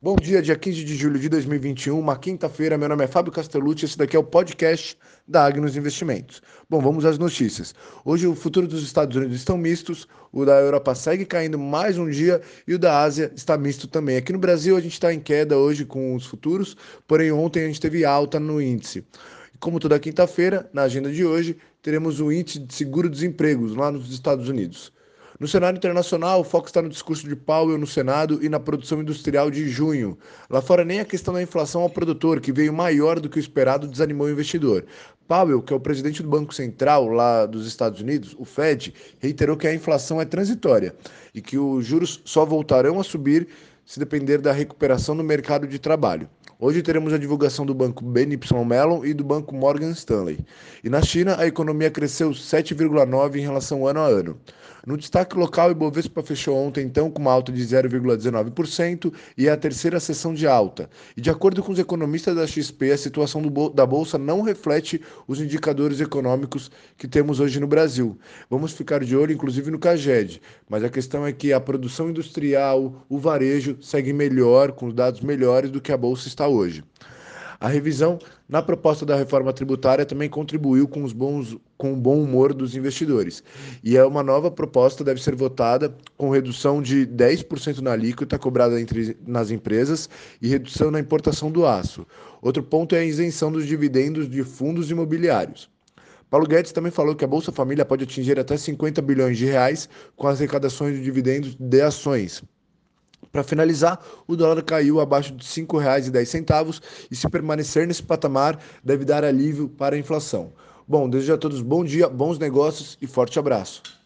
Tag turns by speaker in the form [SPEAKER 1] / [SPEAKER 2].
[SPEAKER 1] Bom dia, dia 15 de julho de 2021, uma quinta-feira. Meu nome é Fábio Castellucci, esse daqui é o podcast da Agnos Investimentos. Bom, vamos às notícias. Hoje o futuro dos Estados Unidos estão mistos, o da Europa segue caindo mais um dia e o da Ásia está misto também. Aqui no Brasil a gente está em queda hoje com os futuros, porém ontem a gente teve alta no índice. Como toda quinta-feira, na agenda de hoje, teremos o índice de seguro-desemprego lá nos Estados Unidos. No cenário internacional, o foco está no discurso de Powell no Senado e na produção industrial de junho. Lá fora, nem a questão da inflação ao produtor, que veio maior do que o esperado, desanimou o investidor. Powell, que é o presidente do Banco Central lá dos Estados Unidos, o Fed, reiterou que a inflação é transitória e que os juros só voltarão a subir se depender da recuperação no mercado de trabalho. Hoje teremos a divulgação do banco BNY Mellon e do banco Morgan Stanley. E na China, a economia cresceu 7,9% em relação ano a ano. No destaque local, o Ibovespa fechou ontem então com uma alta de 0,19% e é a terceira sessão de alta. E de acordo com os economistas da XP, a situação da bolsa não reflete os indicadores econômicos que temos hoje no Brasil. Vamos ficar de olho inclusive no Caged, mas a questão é que a produção industrial, o varejo segue melhor, com dados melhores do que a bolsa está hoje. A revisão na proposta da reforma tributária também contribuiu com, os bons, com o bom humor dos investidores. E é uma nova proposta, deve ser votada com redução de 10% na alíquota cobrada entre, nas empresas e redução na importação do aço. Outro ponto é a isenção dos dividendos de fundos imobiliários. Paulo Guedes também falou que a Bolsa Família pode atingir até 50 bilhões de reais com as arrecadações de dividendos de ações. Para finalizar, o dólar caiu abaixo de R$ 5,10 e se permanecer nesse patamar, deve dar alívio para a inflação. Bom, desejo a todos bom dia, bons negócios e forte abraço.